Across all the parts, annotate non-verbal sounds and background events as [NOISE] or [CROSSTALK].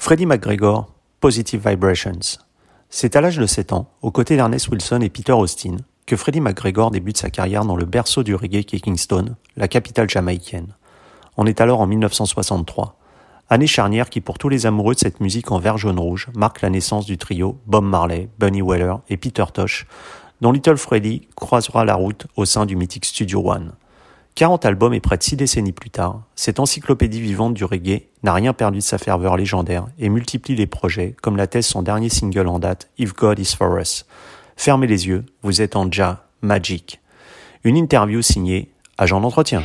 Freddie McGregor, Positive Vibrations. C'est à l'âge de 7 ans, aux côtés d'Ernest Wilson et Peter Austin, que Freddie McGregor débute sa carrière dans le berceau du reggae qui est Kingston, la capitale jamaïcaine. On est alors en 1963. Année charnière qui, pour tous les amoureux de cette musique en vert jaune rouge, marque la naissance du trio Bob Marley, Bunny Weller et Peter Tosh, dont Little Freddie croisera la route au sein du mythique Studio One. 40 albums et près de 6 décennies plus tard, cette encyclopédie vivante du reggae n'a rien perdu de sa ferveur légendaire et multiplie les projets, comme l'atteste son dernier single en date, If God Is For Us. Fermez les yeux, vous êtes en Ja Magic. Une interview signée Agent d'entretien.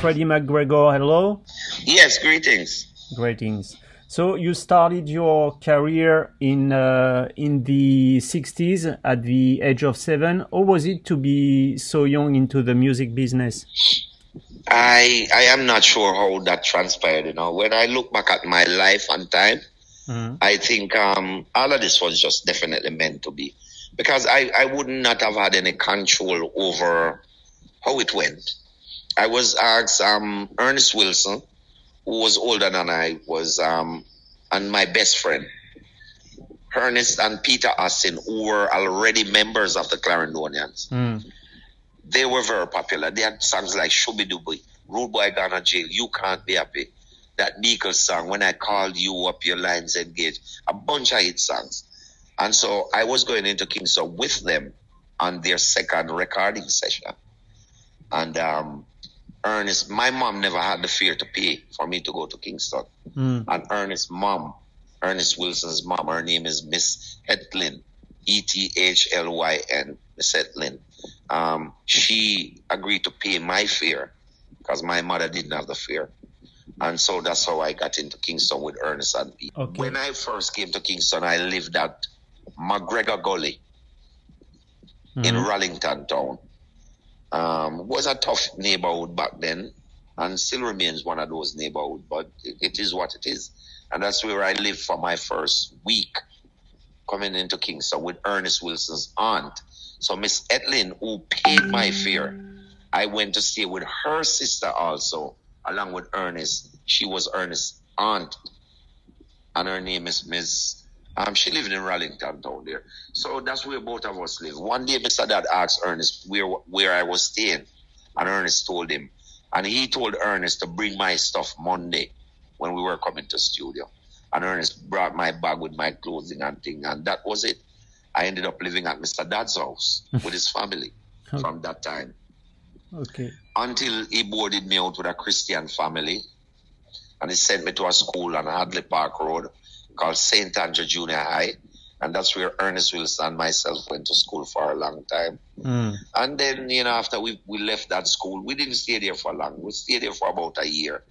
Freddie McGregor, hello. Yes, greetings. Greetings. So you started your career in uh, in the 60s at the age of seven. How was it to be so young into the music business? I I am not sure how that transpired. You know, when I look back at my life and time, mm-hmm. I think um, all of this was just definitely meant to be, because I I would not have had any control over how it went. I was asked um, Ernest Wilson who was older than I was, um, and my best friend, Ernest and Peter Austin, who were already members of the Clarendonians. Mm. They were very popular. They had songs like Shubby Dooby, Rude Boy Gone to Jail, You Can't Be Happy, that Beagle song, When I Called You Up, Your Lines Engaged, a bunch of hit songs. And so I was going into Kingston with them on their second recording session. And um, Ernest, my mom never had the fear to pay for me to go to Kingston. Mm. And Ernest's mom, Ernest Wilson's mom, her name is Miss Ethlyn, E T H L Y N, Miss Ethlyn. Um, she agreed to pay my fare because my mother didn't have the fear. And so that's how I got into Kingston with Ernest and Pete. Okay. When I first came to Kingston, I lived at McGregor Gully mm-hmm. in Rollington town. Um, was a tough neighborhood back then and still remains one of those neighborhoods, but it, is what it is. And that's where I lived for my first week coming into Kingston with Ernest Wilson's aunt. So Miss Ethlyn, who paid my fare, I went to stay with her sister also, along with Ernest. She was Ernest's aunt, and her name is Miss um, she lived in Rollington down there. So that's where both of us live. One day Mr. Dodd asked Ernest where where I was staying. And Ernest told him. And he told Ernest to bring my stuff Monday when we were coming to studio. And Ernest brought my bag with my clothing and thing. And that was it. I ended up living at Mr. Dodd's house [LAUGHS] with his family from that time. Okay. Until he boarded me out with a Christian family. And he sent me to a school on Hagley Park Road called St. Andrew Junior High. And that's where Ernest Wilson and myself went to school for a long time. Mm. And then, you know, after we, we left that school, we didn't stay there for long. We stayed there for about a year.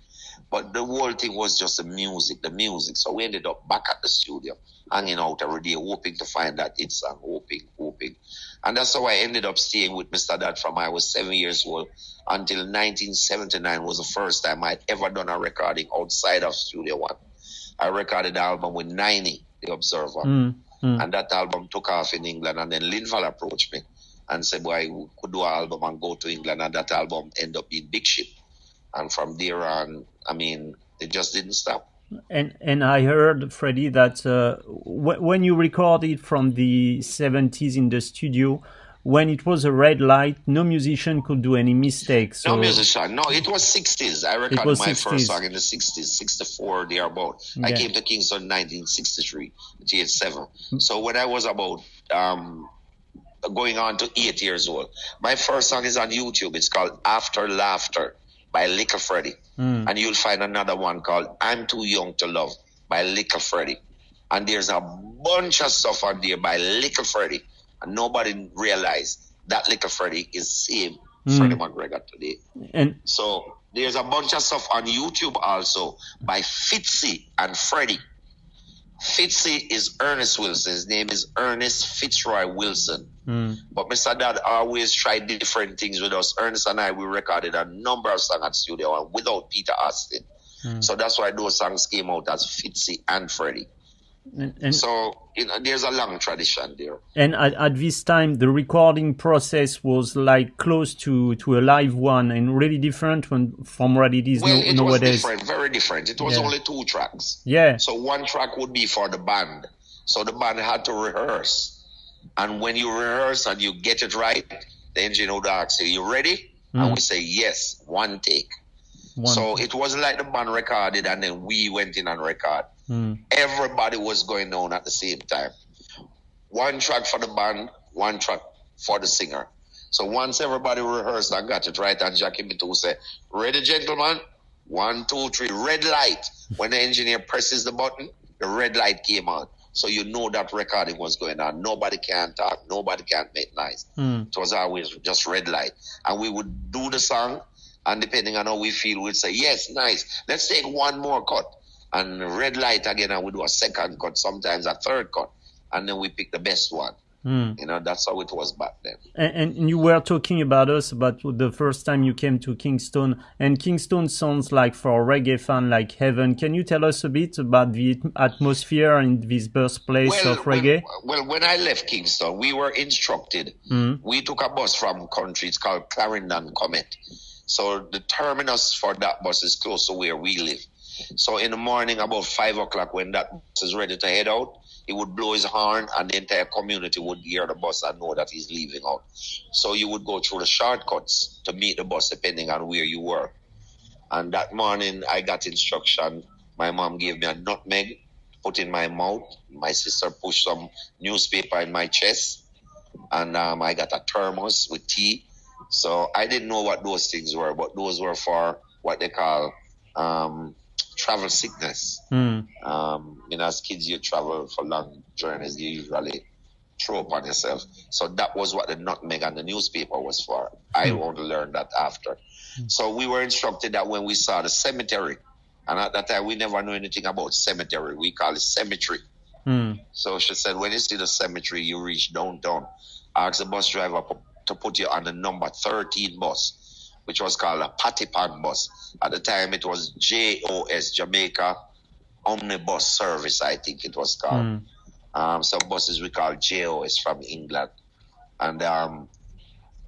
But the whole thing was just the music, the music. So we ended up back at the studio, hanging out every day, hoping to find that it's song, hoping, hoping. And that's how I ended up staying with Mr. Dodd from I was seven years old until 1979 was the first time I'd ever done a recording outside of Studio One. I recorded the album with Niney, The Observer. Mm, mm. And that album took off in England. And then Linval approached me and said, boy, we could do an album and go to England. And that album ended up being Big Ship. And from there on, I mean, it just didn't stop. And and I heard Freddie that uh, w- when you recorded from the 70s in the studio, when it was a red light, no musician could do any mistakes. So no musician. No, it was 60s. I recorded my 60s. first song in the 60s, 64 thereabout. Yeah. I came to Kingston in 1963, age 7. So when I was about um, going on to eight years old, my first song is on YouTube. It's called After Laughter by Little Freddie. Mm. And you'll find another one called I'm Too Young to Love by Little Freddie. And there's a bunch of stuff on there by Little Freddie and nobody realized that little Freddie is same mm. Freddie McGregor today. And so there's a bunch of stuff on YouTube also by Fitzy and Freddie. Fitzy is Ernest Wilson. His name is Ernest Fitzroy Wilson. Mm. But Mr. Dodd always tried different things with us. Ernest and I, we recorded a number of songs at studio and without Peter Austin. Mm. So that's why those songs came out as Fitzy and Freddie. And, and, so you know, there's a long tradition there. And at, at, this time, the recording process was like close to, to a live one and really different when, from what it is well, no, it nowadays. was different, very different. It was yeah. only two tracks. Yeah. So one track would be for the band. So the band had to rehearse. And when you rehearse and you get it right, the engineer would ask you, you ready? Mm. And we say, yes, one take. One. So it wasn't like the band recorded and then we went in and record. Mm. Everybody was going on at the same time. One track for the band, one track for the singer. So once everybody rehearsed and got it right, and Jackie Mittoo said, Ready, gentlemen? One, two, three, red light. When the engineer presses the button, the red light came on. So you know that recording was going on. Nobody can talk. Nobody can make noise. Mm. It was always just red light. And we would do the song, and depending on how we feel, we'd say, yes, nice. Let's take one more cut. And red light again, and we do a second cut, sometimes a third cut. And then we pick the best one. Mm. You know, that's how it was back then. And, and, you were talking about us about the first time you came to Kingston, and Kingston sounds like for a reggae fan like heaven. Can you tell us a bit about the atmosphere in this birthplace well, of reggae? Well, well, when I left Kingston, we were instructed. Mm. We took a bus from country. It's called Clarendon Comet. So the terminus for that bus is close to where we live. So in the morning, about five o'clock, when that bus is ready to head out, he would blow his horn and the entire community would hear the bus and know that he's leaving out. So you would go through the shortcuts to meet the bus depending on where you were. And that morning I got instruction. My mom gave me a nutmeg, put in my mouth. My sister pushed some newspaper in my chest. And um, I got a thermos with tea. So I didn't know what those things were, but those were for what they call um, travel sickness. Mm. Um, you know, as kids, you travel for long journeys, you usually throw upon yourself. So that was what the nutmeg and the newspaper was for. I mm. only learned that after. Mm. So we were instructed that when we saw the cemetery, and at that time we never knew anything about cemetery, we call it cemetery. Mm. So she said, when you see the cemetery, you reach downtown. Ask the bus driver to put you on the number 13 bus which was called a Pattypan bus. At the time, it was JOS, Jamaica Omnibus Service, I think it was called. Mm. Um, some buses we call JOS from England. And um,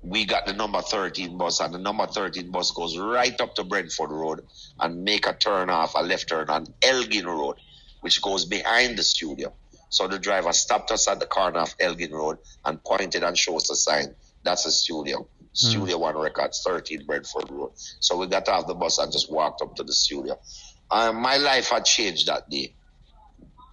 we got the number 13 bus, and the number 13 bus goes right up to Brentford Road and make a turn off, a left turn on Elgin Road, which goes behind the studio. So the driver stopped us at the corner of Elgin Road and pointed and showed us a sign. That's a studio. Studio mm. One Records, 13 Brentford Road. So we got off the bus and just walked up to the studio. Um, my life had changed that day.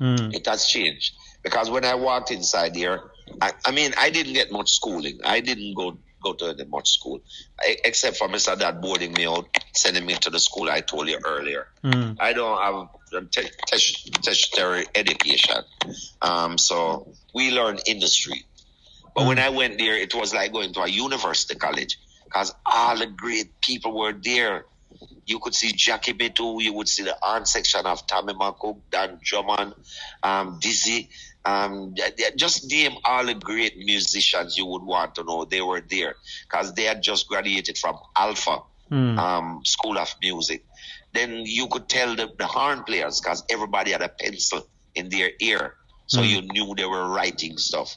Mm. It has changed because when I walked inside here, I, I, mean, I didn't get much schooling. I didn't go go to any much school, I, except for Mr. Dodd boarding me out, sending me to the school I told you earlier. Mm. I don't have tertiary education, um, so we learn industry. But when I went there, it was like going to a university college because all the great people were there. You could see Jackie Mittoo, you would see the art section of Tommy McCook, Don Drummond, um, Dizzy. Um, just name all the great musicians you would want to know. They were there because they had just graduated from Alpha mm. um, School of Music. Then you could tell the, the horn players because everybody had a pencil in their ear. So mm. you knew they were writing stuff.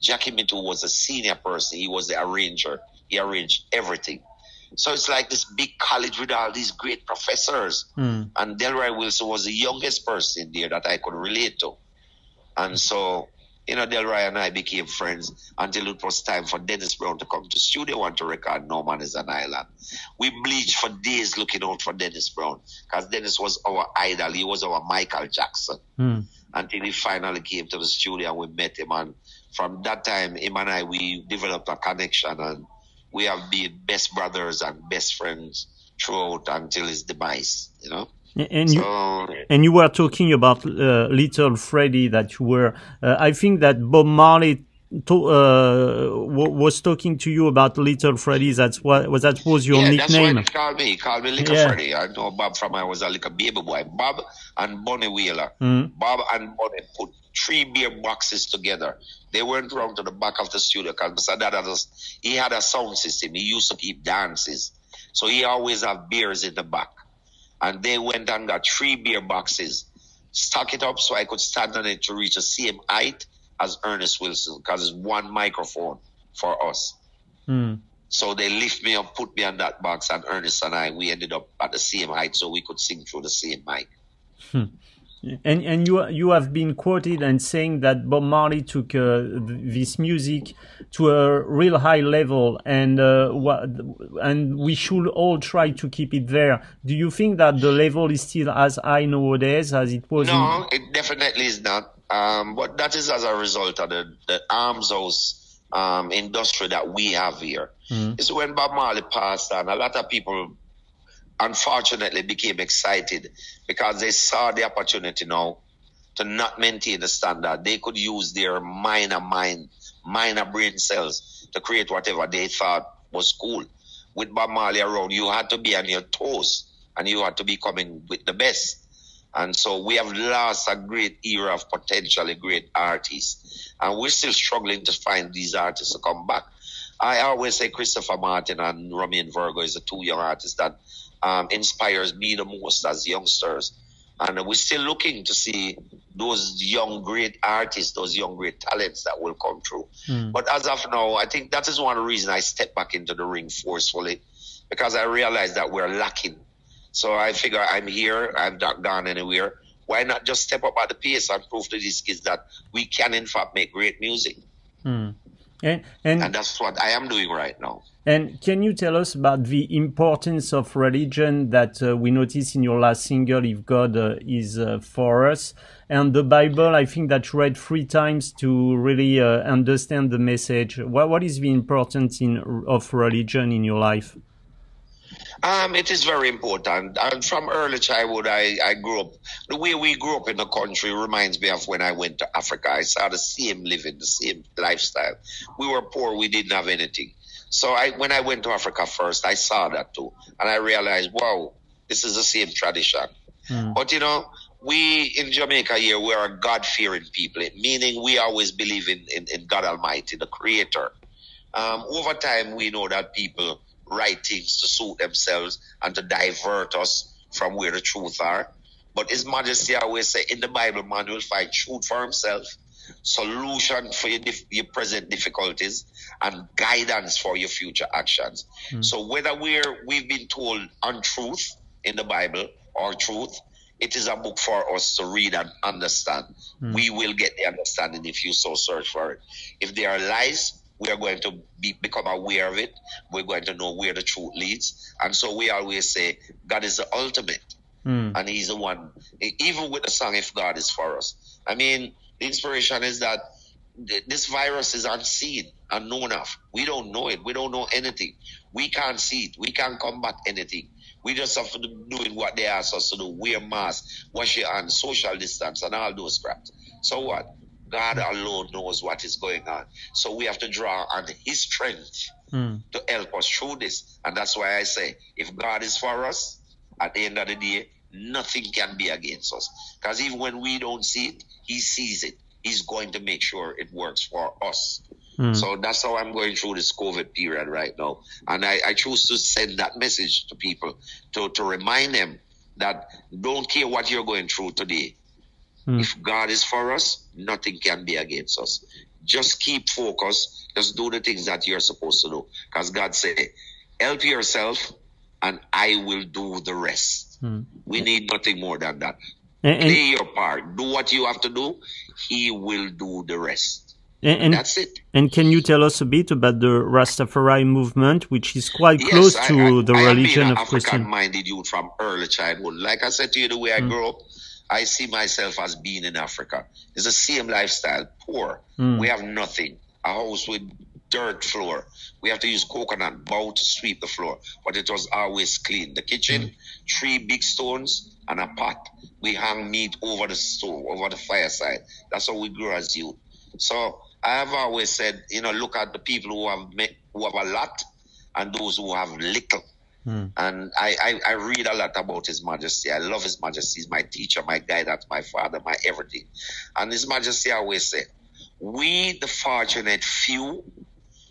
Jackie Mittoo was a senior person. He was the arranger. He arranged everything. So it's like this big college with all these great professors. Mm. And Delroy Wilson was the youngest person there that I could relate to. And so, you know, Delroy and I became friends until it was time for Dennis Brown to come to studio one to record No Man is an Island. We bleached for days looking out for Dennis Brown because Dennis was our idol. He was our Michael Jackson. Mm. Until he finally came to the studio and we met him and from that time, him and I, we developed a connection and we have been best brothers and best friends throughout until his demise, you know. And you, and you were talking about uh, Little Freddie that you were. Uh, I think that Bob Marley to, uh, was talking to you about Little Freddie. That's what was that was your yeah, nickname. That's what he called me. He called me Little yeah. Freddie. I know Bob from I was a little baby boy. Bob and Bunny Wailer. Mm. Bob and Bunny put three beer boxes together. They went round to the back of the studio because Mr. Dodd had a, he had a sound system. He used to keep dances. So he always have beers in the back. And they went and got three beer boxes stack it up so I could stand on it to reach the same height as Ernest Wilson because it's one microphone for us. Mm. So they lift me up, put me on that box, and Ernest and I, we ended up at the same height so we could sing through the same mic. Hmm. And and you you have been quoted and saying that Bob Marley took uh, this music to a real high level, and uh, and we should all try to keep it there. Do you think that the level is still as high nowadays as it was? No, in- it definitely is not. Um, but that is as a result of the, the arms house um, industry that we have here. Mm-hmm. It's when Bob Marley passed on, a lot of people unfortunately became excited because they saw the opportunity now to not maintain the standard. They could use their minor mind, minor brain cells to create whatever they thought was cool. With Bob Marley around, you had to be on your toes and you had to be coming with the best. And so we have lost a great era of potentially great artists. And we're still struggling to find these artists to come back. I always say Christopher Martin and Romain Virgo is the two young artists that um, inspires me the most as youngsters. And we're still looking to see those young great artists, those young great talents that will come through. Mm. But as of now, I think that is one of the reasons I step back into the ring forcefully because I realize that we're lacking. So I figure I'm here, I've not gone anywhere. Why not just step up at the pace and prove to these kids that we can, in fact, make great music? Mm. And, and, and that's what I am doing right now. And can you tell us about the importance of religion that uh, we notice in your last single, If God uh, is uh, for Us? And the Bible, I think that you read three times to really uh, understand the message. What, what is the importance in, of religion in your life? Um, it is very important. And from early childhood, I, I grew up. The way we grew up in the country reminds me of when I went to Africa. I saw the same living, the same lifestyle. We were poor. We didn't have anything. So I, when I went to Africa first, I saw that too. And I realized, wow, this is the same tradition. Mm. But you know, we in Jamaica here, we are God fearing people, meaning we always believe in, in, in God Almighty, the creator. Um, over time, we know that people write things to suit themselves and to divert us from where the truth are. But His Majesty always say in the Bible, man will find truth for himself, solution for your, your present difficulties, and guidance for your future actions. Mm. So whether we're we've been told untruth in the Bible or truth, it is a book for us to read and understand. Mm. We will get the understanding if you so search for it. If there are lies, we are going to be, become aware of it. We're going to know where the truth leads. And so we always say, God is the ultimate. Mm. And He's the one, even with the song, If God is for us. I mean, the inspiration is that this virus is unseen, unknown of. We don't know it. We don't know anything. We can't see it. We can't combat anything. We just have to do doing what they ask us to do. Wear masks, wash your hands, social distance, and all those crap. So what? God alone knows what is going on. So we have to draw on His strength mm. to help us through this. And that's why I say, if God is for us, at the end of the day, nothing can be against us. Because even when we don't see it, He sees it. He's going to make sure it works for us. Mm. So that's how I'm going through this COVID period right now. And I, I choose to send that message to people to, to remind them that don't care what you're going through today. Mm. If God is for us, nothing can be against us. Just keep focus. Just do the things that you're supposed to do. Because God said, help yourself and I will do the rest. Mm. We need nothing more than that. And, Play your part. Do what you have to do. He will do the rest. And, and, that's it. And can you tell us a bit about the Rastafari movement, which is quite yes, close to I, I, the I religion of Christian? African-minded youth from early childhood. Like I said to you, the way I mm. grew up, I see myself as being in Africa. It's the same lifestyle, poor. Mm. We have nothing. A house with dirt floor. We have to use coconut bowl to sweep the floor, but it was always clean. The kitchen, mm. three big stones and a pot. We hang meat over the stove, over the fireside. That's how we grew as youth. So I have always said, you know, look at the people who have met, who have a lot and those who have little. Mm. And I, I, I, read a lot about His Majesty. I love His Majesty. He's my teacher, my guide, that's my father, my everything. And His Majesty always said, we, the fortunate few,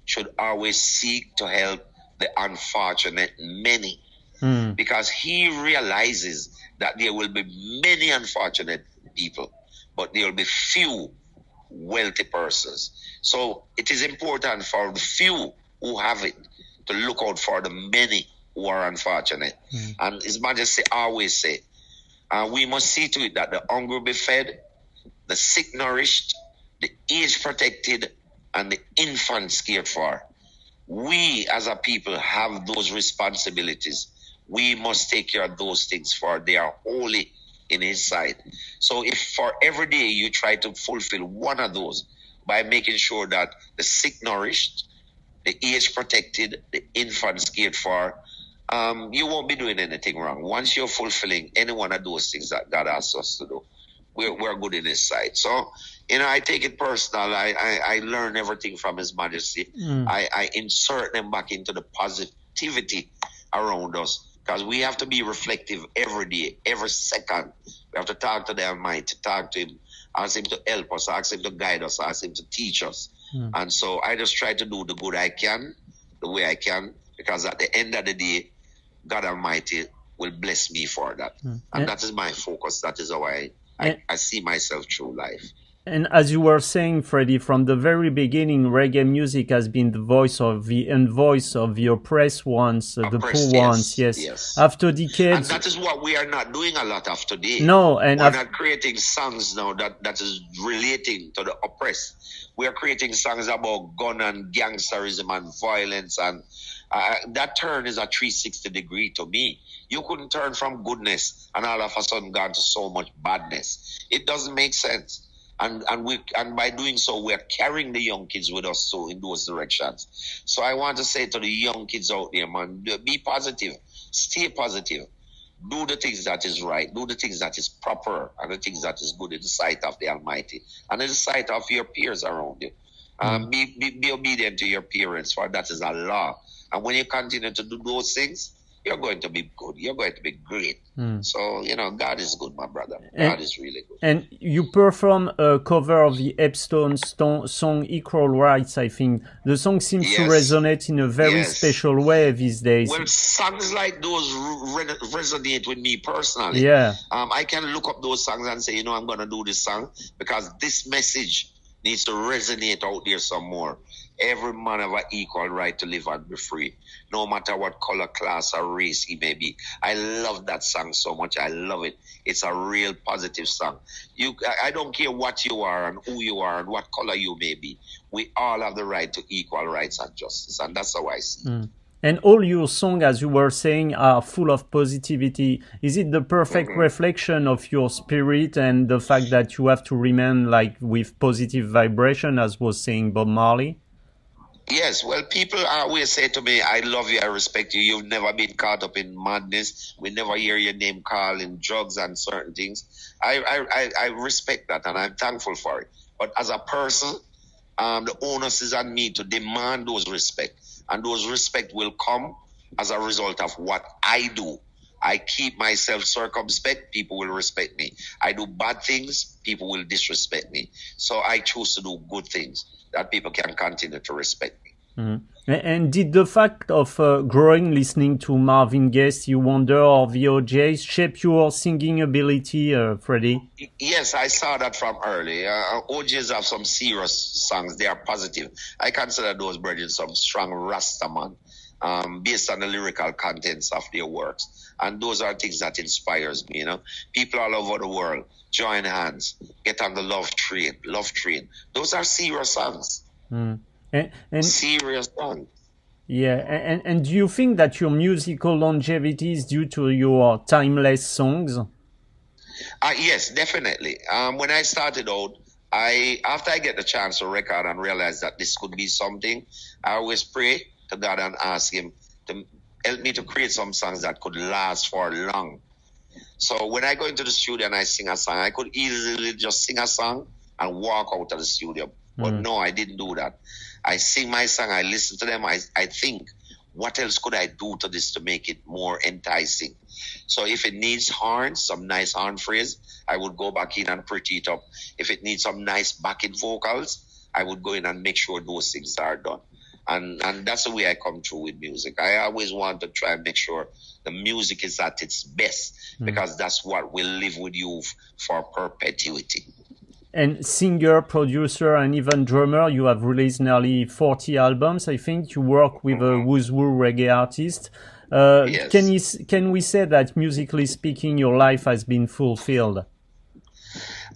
should always seek to help the unfortunate many. Mm. Because he realizes that there will be many unfortunate people, but there will be few wealthy persons. So it is important for the few who have it to look out for the many who are unfortunate. Mm. And His Majesty always say, uh, we must see to it that the hungry be fed, the sick nourished, the age protected, and the infants cared for. We as a people have those responsibilities. We must take care of those things for they are holy in his sight. So if for every day you try to fulfill one of those by making sure that the sick nourished, the age protected, the infants cared for, um, you won't be doing anything wrong. Once you're fulfilling any one of those things that God asks us to do, we're, we're good in His sight. So, you know, I take it personal. I, I, I learn everything from His Majesty. Mm. I, I insert them back into the positivity around us because we have to be reflective every day, every second. We have to talk to the Almighty, talk to Him, ask Him to help us, ask Him to guide us, ask Him to teach us. Mm. And so I just try to do the good I can, the way I can, because at the end of the day, God Almighty will bless me for that. Mm. And that is my focus. That is how I, I, I see myself through life. And as you were saying, Freddie, from the very beginning, reggae music has been the voice of the and voice of the oppressed ones, uh, the poor yes, ones. Yes. yes. After decades, and that is what we are not doing a lot of today. No, and we're not creating songs now that that is relating to the oppressed. We are creating songs about gun and gangsterism and violence, and uh, that turn is a 360 degree to me. You couldn't turn from goodness and all of a sudden gone to so much badness. It doesn't make sense and and we and by doing so we're carrying the young kids with us so in those directions. So i want to say to the young kids out there man be positive. Stay positive. Do the things that is right. Do the things that is proper and the things that is good in the sight of the almighty and in the sight of your peers around you. Um, mm. be, be, be obedient to your parents for that is a law. And when you continue to do those things you're going to be good. You're going to be great. Mm. So, you know, God is good, my brother. And, God is really good. And you perform a cover of the Epstone song Equal Rights, I think. The song seems yes. to resonate in a very yes. special way these days. Well, songs like those re resonate with me personally. Yeah. Um, I can look up those songs and say, you know, I'm going to do this song because this message needs to resonate out there some more. Every man have an equal right to live and be free, no matter what color, class, or race he may be. I love that song so much. I love it. It's a real positive song. You, I don't care what you are and who you are and what color you may be. We all have the right to equal rights and justice, and that's how I see mm. And all your songs, as you were saying, are full of positivity. Is it the perfect mm-hmm. reflection of your spirit and the fact that you have to remain like with positive vibration, as was saying Bob Marley? Yes, well, people always say to me, I love you, I respect you. You've never been caught up in madness. We never hear your name called in drugs and certain things. I, I, I, respect that and I'm thankful for it. But as a person, um, the onus is on me to demand those respect. And those respect will come as a result of what I do. I keep myself circumspect, people will respect me. I do bad things, people will disrespect me. So I choose to do good things that people can continue to respect me. Mm-hmm. And did the fact of uh, growing listening to Marvin Gaye, You Wonder, or the O'Jays shape your singing ability, uh, Freddie? Yes, I saw that from early. Uh, O'Jays have some serious songs. They are positive. I consider those brethren some strong Rastaman um, based on the lyrical contents of their works. And those are things that inspires me, you know. People all over the world, join hands, get on the love train, love train. Those are serious songs. Mm. And, and, serious one. Yeah, and, and do you think that your musical longevity is due to your timeless songs? Uh, yes, definitely. Um, when I started out, I after I get the chance to record and realize that this could be something, I always pray to God and ask Him to help me to create some songs that could last for long. So when I go into the studio and I sing a song, I could easily just sing a song and walk out of the studio. But mm. no, I didn't do that. I sing my song, I listen to them, I, I think, what else could I do to this to make it more enticing? So if it needs horns, some nice horn phrase, I would go back in and pretty it up. If it needs some nice backing vocals, I would go in and make sure those things are done. And, and that's the way I come through with music. I always want to try and make sure the music is at its best mm. because that's what will live with you f- for perpetuity. And singer, producer, and even drummer, you have released nearly 40 albums. I think you work with mm-hmm. a who's who reggae artist. Uh, yes. Can you can we say that musically speaking, your life has been fulfilled?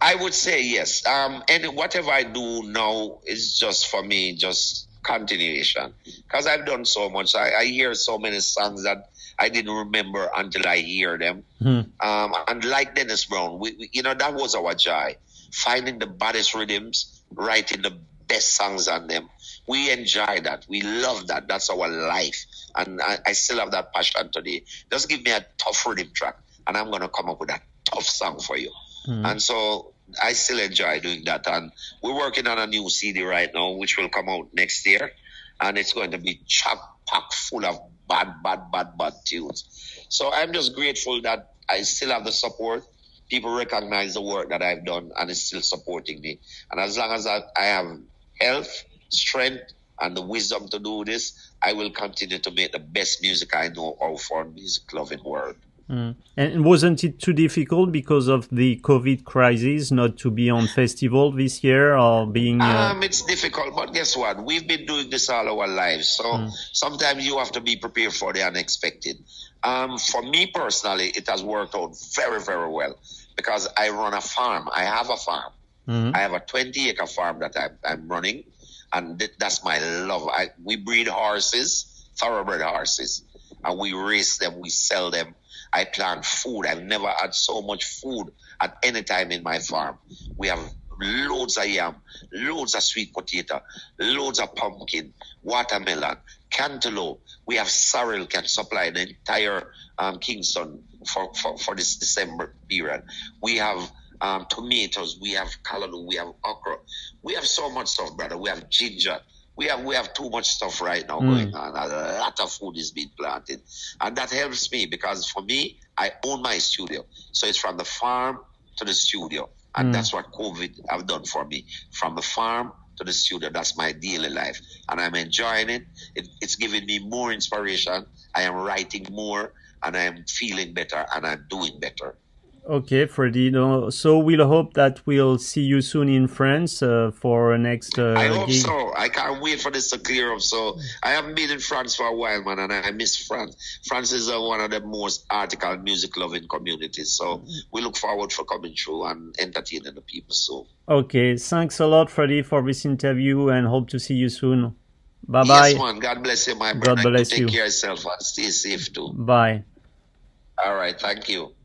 I would say yes. Um, and whatever I do now is just for me, just continuation. Because I've done so much. I, I, hear so many songs that I didn't remember until I hear them. Hmm. Um, and like Dennis Brown, we, we, you know, that was our joy. Finding the baddest rhythms, writing the best songs on them. We enjoy that. We love that. That's our life. And I, I still have that passion today. Just give me a tough rhythm track, and I'm going to come up with a tough song for you. Mm. And so I still enjoy doing that. And we're working on a new CD right now, which will come out next year. And it's going to be chock packed full of bad, bad, bad, bad tunes. So I'm just grateful that I still have the support. People recognize the work that I've done and is still supporting me. And as long as I, I have health, strength, and the wisdom to do this, I will continue to make the best music I know all for music loving world. Mm. And wasn't it too difficult because of the COVID crisis not to be on festival this year or being? Uh... Um, it's difficult, but guess what? We've been doing this all our lives, so mm. sometimes you have to be prepared for the unexpected. Um, for me personally, it has worked out very, very well because I run a farm. I have a farm. Mm-hmm. I have a 20 acre farm that I'm, I'm running, and th- that's my love. I, we breed horses, thoroughbred horses, and we race them, we sell them I plant food. I've never had so much food at any time in my farm. We have loads of yam, loads of sweet potato, loads of pumpkin, watermelon, cantaloupe. We have sorrel can supply the entire um, Kingston for, for, for this December period. We have um, tomatoes, we have callaloo, we have okra. We have so much stuff, brother. We have ginger we have we have too much stuff right now mm. going on. A lot of food is being planted, and that helps me because for me, I own my studio, so it's from the farm to the studio, and mm. that's what COVID have done for me. From the farm to the studio, that's my daily life, and I'm enjoying it. it it's giving me more inspiration. I am writing more, and I am feeling better, and I'm doing better. Okay, Freddie. No, so we'll hope that we'll see you soon in France uh, for next. Uh, I hope gig. so. I can't wait for this to clear up. So I haven't been in France for a while, man, and I miss France. France is uh, one of the most article music loving communities. So we look forward for coming through and entertaining the people. So. Okay, thanks a lot, Freddie, for this interview, and hope to see you soon. Bye bye. Yes, man. God bless you, my brother. God bless Take you. care of yourself and stay safe too. Bye. All right. Thank you.